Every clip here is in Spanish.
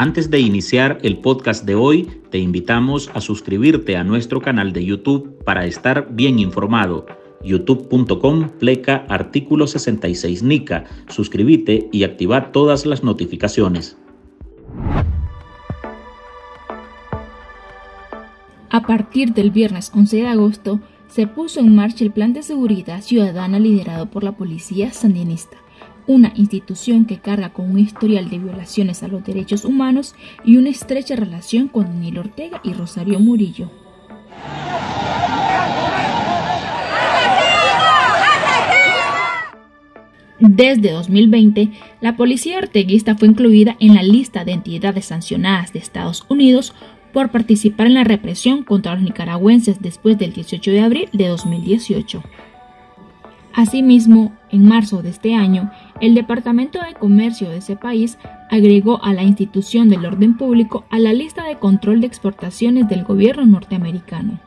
Antes de iniciar el podcast de hoy, te invitamos a suscribirte a nuestro canal de YouTube para estar bien informado. youtube.com pleca artículo 66 NICA. Suscríbete y activa todas las notificaciones. A partir del viernes 11 de agosto, se puso en marcha el Plan de Seguridad Ciudadana liderado por la Policía Sandinista, una institución que carga con un historial de violaciones a los derechos humanos y una estrecha relación con Daniel Ortega y Rosario Murillo. Desde 2020, la policía orteguista fue incluida en la lista de entidades sancionadas de Estados Unidos por participar en la represión contra los nicaragüenses después del 18 de abril de 2018. Asimismo, en marzo de este año, el Departamento de Comercio de ese país agregó a la institución del orden público a la lista de control de exportaciones del gobierno norteamericano.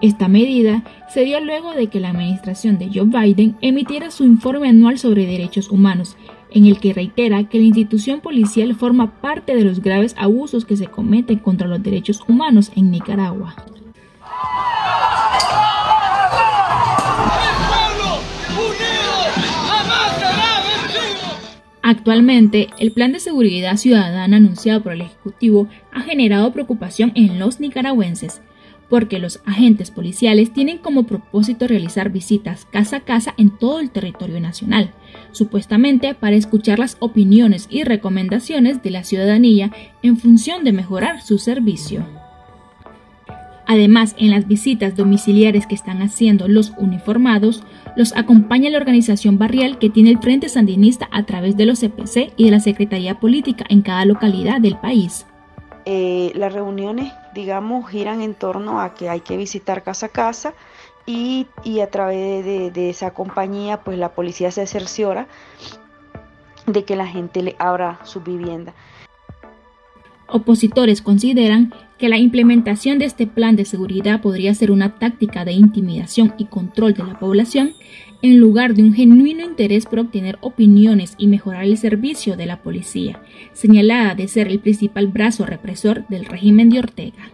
Esta medida se dio luego de que la administración de Joe Biden emitiera su informe anual sobre derechos humanos, en el que reitera que la institución policial forma parte de los graves abusos que se cometen contra los derechos humanos en Nicaragua. Actualmente, el Plan de Seguridad Ciudadana anunciado por el Ejecutivo ha generado preocupación en los nicaragüenses, porque los agentes policiales tienen como propósito realizar visitas casa a casa en todo el territorio nacional, supuestamente para escuchar las opiniones y recomendaciones de la ciudadanía en función de mejorar su servicio. Además, en las visitas domiciliares que están haciendo los uniformados, los acompaña la organización barrial que tiene el Frente Sandinista a través de los CPC y de la Secretaría Política en cada localidad del país. Eh, las reuniones, digamos, giran en torno a que hay que visitar casa a casa y, a través de, de, esa compañía, pues la policía se cerciora de que la gente le abra su vivienda. Opositores consideran que la implementación de este plan de seguridad podría ser una táctica de intimidación y control de la población en lugar de un genuino interés por obtener opiniones y mejorar el servicio de la policía, señalada de ser el principal brazo represor del régimen de Ortega.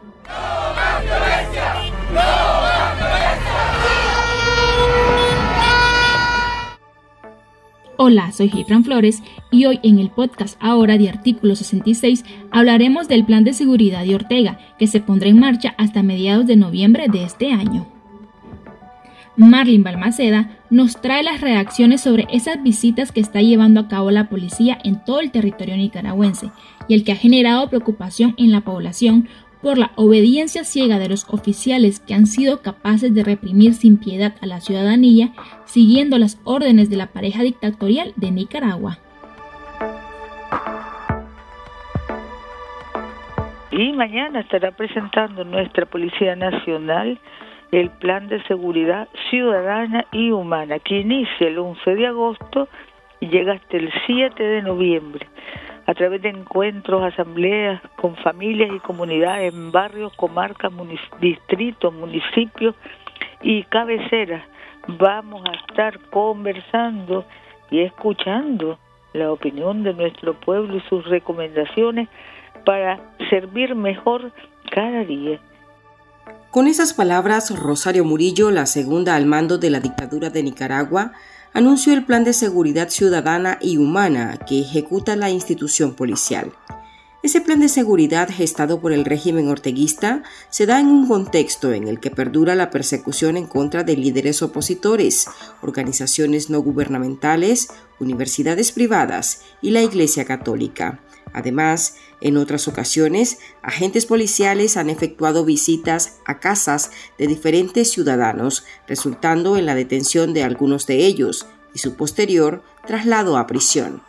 Hola, soy Gifran Flores y hoy en el podcast Ahora de Artículo 66 hablaremos del plan de seguridad de Ortega que se pondrá en marcha hasta mediados de noviembre de este año. Marlin Balmaceda nos trae las reacciones sobre esas visitas que está llevando a cabo la policía en todo el territorio nicaragüense y el que ha generado preocupación en la población por la obediencia ciega de los oficiales que han sido capaces de reprimir sin piedad a la ciudadanía siguiendo las órdenes de la pareja dictatorial de Nicaragua. Y mañana estará presentando nuestra Policía Nacional el Plan de Seguridad Ciudadana y Humana, que inicia el 11 de agosto y llega hasta el 7 de noviembre, a través de encuentros, asambleas con familias y comunidades en barrios, comarcas, distritos, municipios y cabeceras. Vamos a estar conversando y escuchando la opinión de nuestro pueblo y sus recomendaciones para servir mejor cada día. Con esas palabras, Rosario Murillo, la segunda al mando de la dictadura de Nicaragua, anunció el Plan de Seguridad Ciudadana y Humana que ejecuta la institución policial. Ese plan de seguridad gestado por el régimen orteguista se da en un contexto en el que perdura la persecución en contra de líderes opositores, organizaciones no gubernamentales, universidades privadas y la Iglesia Católica. Además, en otras ocasiones, agentes policiales han efectuado visitas a casas de diferentes ciudadanos, resultando en la detención de algunos de ellos y su posterior traslado a prisión.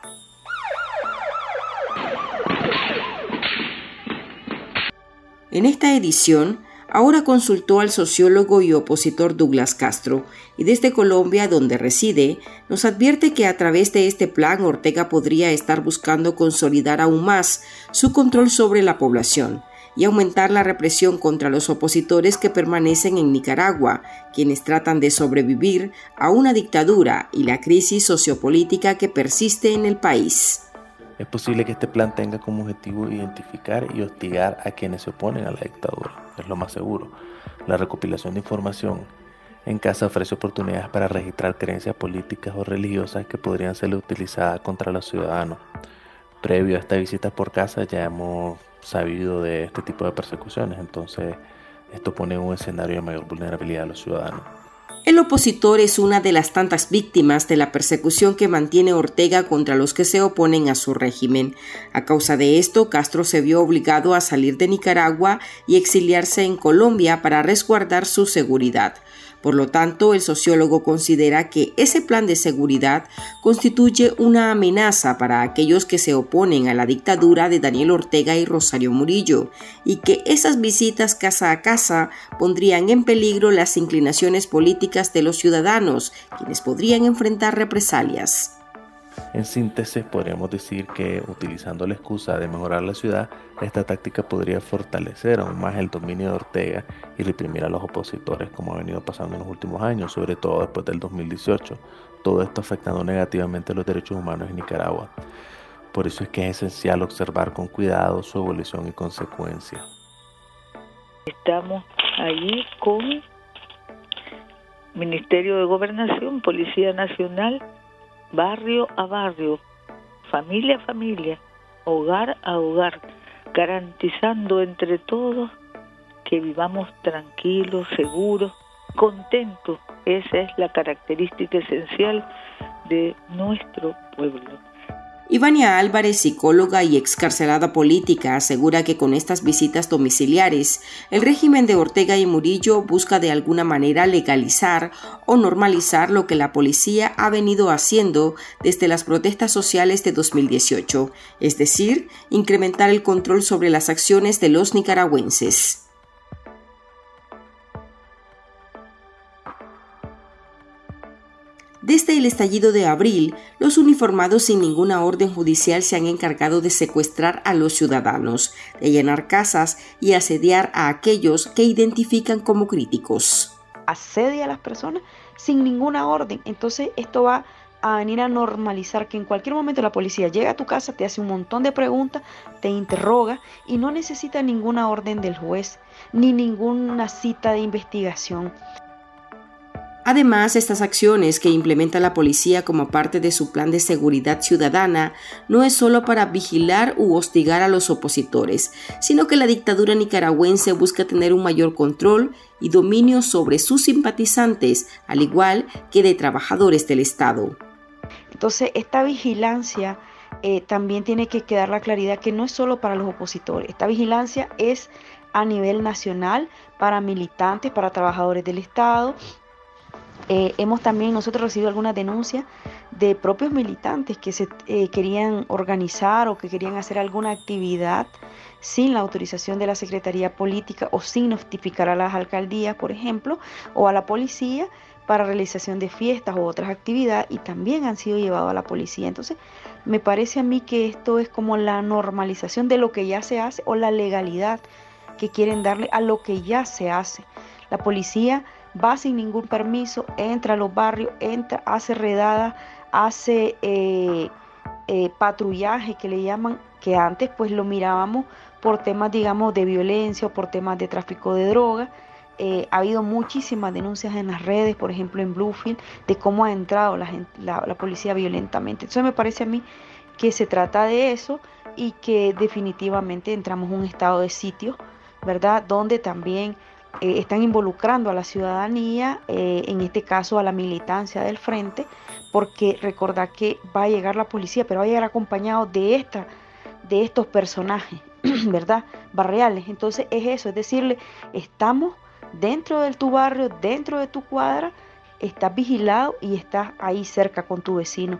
En esta edición, Ahora consultó al sociólogo y opositor Douglas Castro y desde Colombia, donde reside, nos advierte que a través de este plan Ortega podría estar buscando consolidar aún más su control sobre la población y aumentar la represión contra los opositores que permanecen en Nicaragua, quienes tratan de sobrevivir a una dictadura y la crisis sociopolítica que persiste en el país. Es posible que este plan tenga como objetivo identificar y hostigar a quienes se oponen a la dictadura, es lo más seguro. La recopilación de información en casa ofrece oportunidades para registrar creencias políticas o religiosas que podrían ser utilizadas contra los ciudadanos. Previo a esta visita por casa ya hemos sabido de este tipo de persecuciones, entonces esto pone un escenario de mayor vulnerabilidad a los ciudadanos. El opositor es una de las tantas víctimas de la persecución que mantiene Ortega contra los que se oponen a su régimen. A causa de esto, Castro se vio obligado a salir de Nicaragua y exiliarse en Colombia para resguardar su seguridad. Por lo tanto, el sociólogo considera que ese plan de seguridad constituye una amenaza para aquellos que se oponen a la dictadura de Daniel Ortega y Rosario Murillo, y que esas visitas casa a casa pondrían en peligro las inclinaciones políticas de los ciudadanos, quienes podrían enfrentar represalias. En síntesis, podríamos decir que utilizando la excusa de mejorar la ciudad, esta táctica podría fortalecer aún más el dominio de Ortega y reprimir a los opositores como ha venido pasando en los últimos años, sobre todo después del 2018. Todo esto afectando negativamente los derechos humanos en Nicaragua. Por eso es que es esencial observar con cuidado su evolución y consecuencia. Estamos allí con Ministerio de Gobernación, Policía Nacional, barrio a barrio, familia a familia, hogar a hogar, garantizando entre todos que vivamos tranquilos, seguros, contentos. Esa es la característica esencial de nuestro pueblo. Ivania Álvarez, psicóloga y excarcelada política, asegura que con estas visitas domiciliares, el régimen de Ortega y Murillo busca de alguna manera legalizar o normalizar lo que la policía ha venido haciendo desde las protestas sociales de 2018, es decir, incrementar el control sobre las acciones de los nicaragüenses. Desde el estallido de abril, los uniformados sin ninguna orden judicial se han encargado de secuestrar a los ciudadanos, de llenar casas y asediar a aquellos que identifican como críticos. Asedia a las personas sin ninguna orden. Entonces esto va a venir a normalizar que en cualquier momento la policía llega a tu casa, te hace un montón de preguntas, te interroga y no necesita ninguna orden del juez ni ninguna cita de investigación. Además, estas acciones que implementa la policía como parte de su plan de seguridad ciudadana no es solo para vigilar u hostigar a los opositores, sino que la dictadura nicaragüense busca tener un mayor control y dominio sobre sus simpatizantes, al igual que de trabajadores del Estado. Entonces, esta vigilancia eh, también tiene que quedar la claridad que no es solo para los opositores, esta vigilancia es a nivel nacional para militantes, para trabajadores del Estado eh, hemos también nosotros recibido algunas denuncias de propios militantes que se eh, querían organizar o que querían hacer alguna actividad sin la autorización de la Secretaría Política o sin notificar a las alcaldías, por ejemplo, o a la policía para realización de fiestas u otras actividades y también han sido llevados a la policía. Entonces, me parece a mí que esto es como la normalización de lo que ya se hace o la legalidad que quieren darle a lo que ya se hace. La policía va sin ningún permiso, entra a los barrios, entra, hace redada, hace eh, eh, patrullaje que le llaman, que antes pues lo mirábamos por temas digamos de violencia o por temas de tráfico de drogas. Eh, ha habido muchísimas denuncias en las redes, por ejemplo en Bluefield, de cómo ha entrado la, la policía violentamente. Entonces me parece a mí que se trata de eso y que definitivamente entramos en un estado de sitio, ¿verdad? Donde también eh, están involucrando a la ciudadanía, eh, en este caso a la militancia del frente, porque recordad que va a llegar la policía, pero va a llegar acompañado de, esta, de estos personajes, ¿verdad? Barriales. Entonces es eso, es decirle, estamos dentro de tu barrio, dentro de tu cuadra, estás vigilado y estás ahí cerca con tu vecino.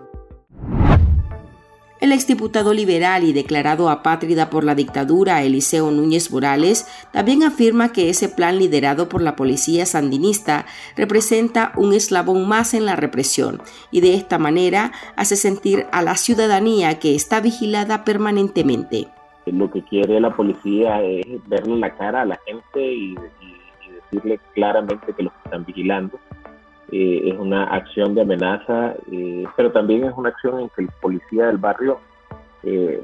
El exdiputado liberal y declarado apátrida por la dictadura Eliseo Núñez Morales también afirma que ese plan liderado por la policía sandinista representa un eslabón más en la represión y de esta manera hace sentir a la ciudadanía que está vigilada permanentemente. Lo que quiere la policía es verle la cara a la gente y, decirle claramente que los están vigilando eh, es una acción de amenaza, eh, pero también es una acción en que el policía del barrio eh,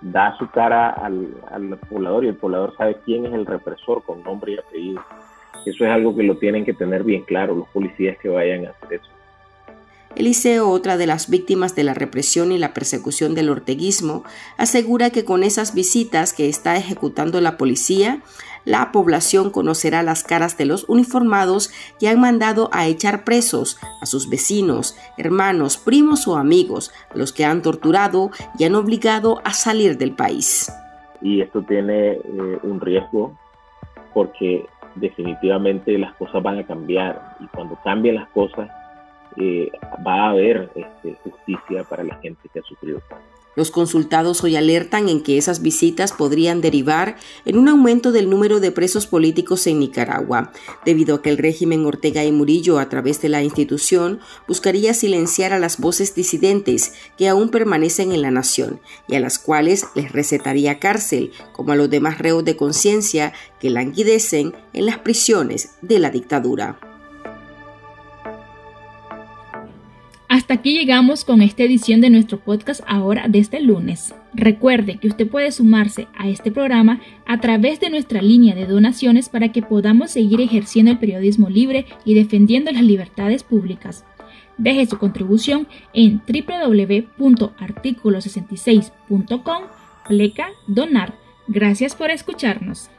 da su cara al, al, poblador y el poblador sabe quién es el represor con nombre y apellido. Eso es algo que lo tienen que tener bien claro los policías que vayan a hacer eso. Eliseo, otra de las víctimas de la represión y la persecución del orteguismo, asegura que con esas visitas que está ejecutando la policía, la población conocerá las caras de los uniformados que han mandado a echar presos a sus vecinos, hermanos, primos o amigos, los que han torturado y han obligado a salir del país. Y esto tiene eh, un riesgo porque definitivamente las cosas van a cambiar y cuando cambien las cosas va a haber este, justicia para la gente que ha sufrido. Los consultados hoy alertan en que esas visitas podrían derivar en un aumento del número de presos políticos en Nicaragua, debido a que el régimen Ortega y Murillo, a través de la institución, buscaría silenciar a las voces disidentes que aún permanecen en la nación y a las cuales les recetaría cárcel, como a los demás reos de conciencia que languidecen en las prisiones de la dictadura. Hasta aquí llegamos con esta edición de nuestro podcast ahora de este lunes. Recuerde que usted puede sumarse a este programa a través de nuestra línea de donaciones para que podamos seguir ejerciendo el periodismo libre y defendiendo las libertades públicas. Deje su contribución en www.articulo66.com pleca donar. Gracias por escucharnos.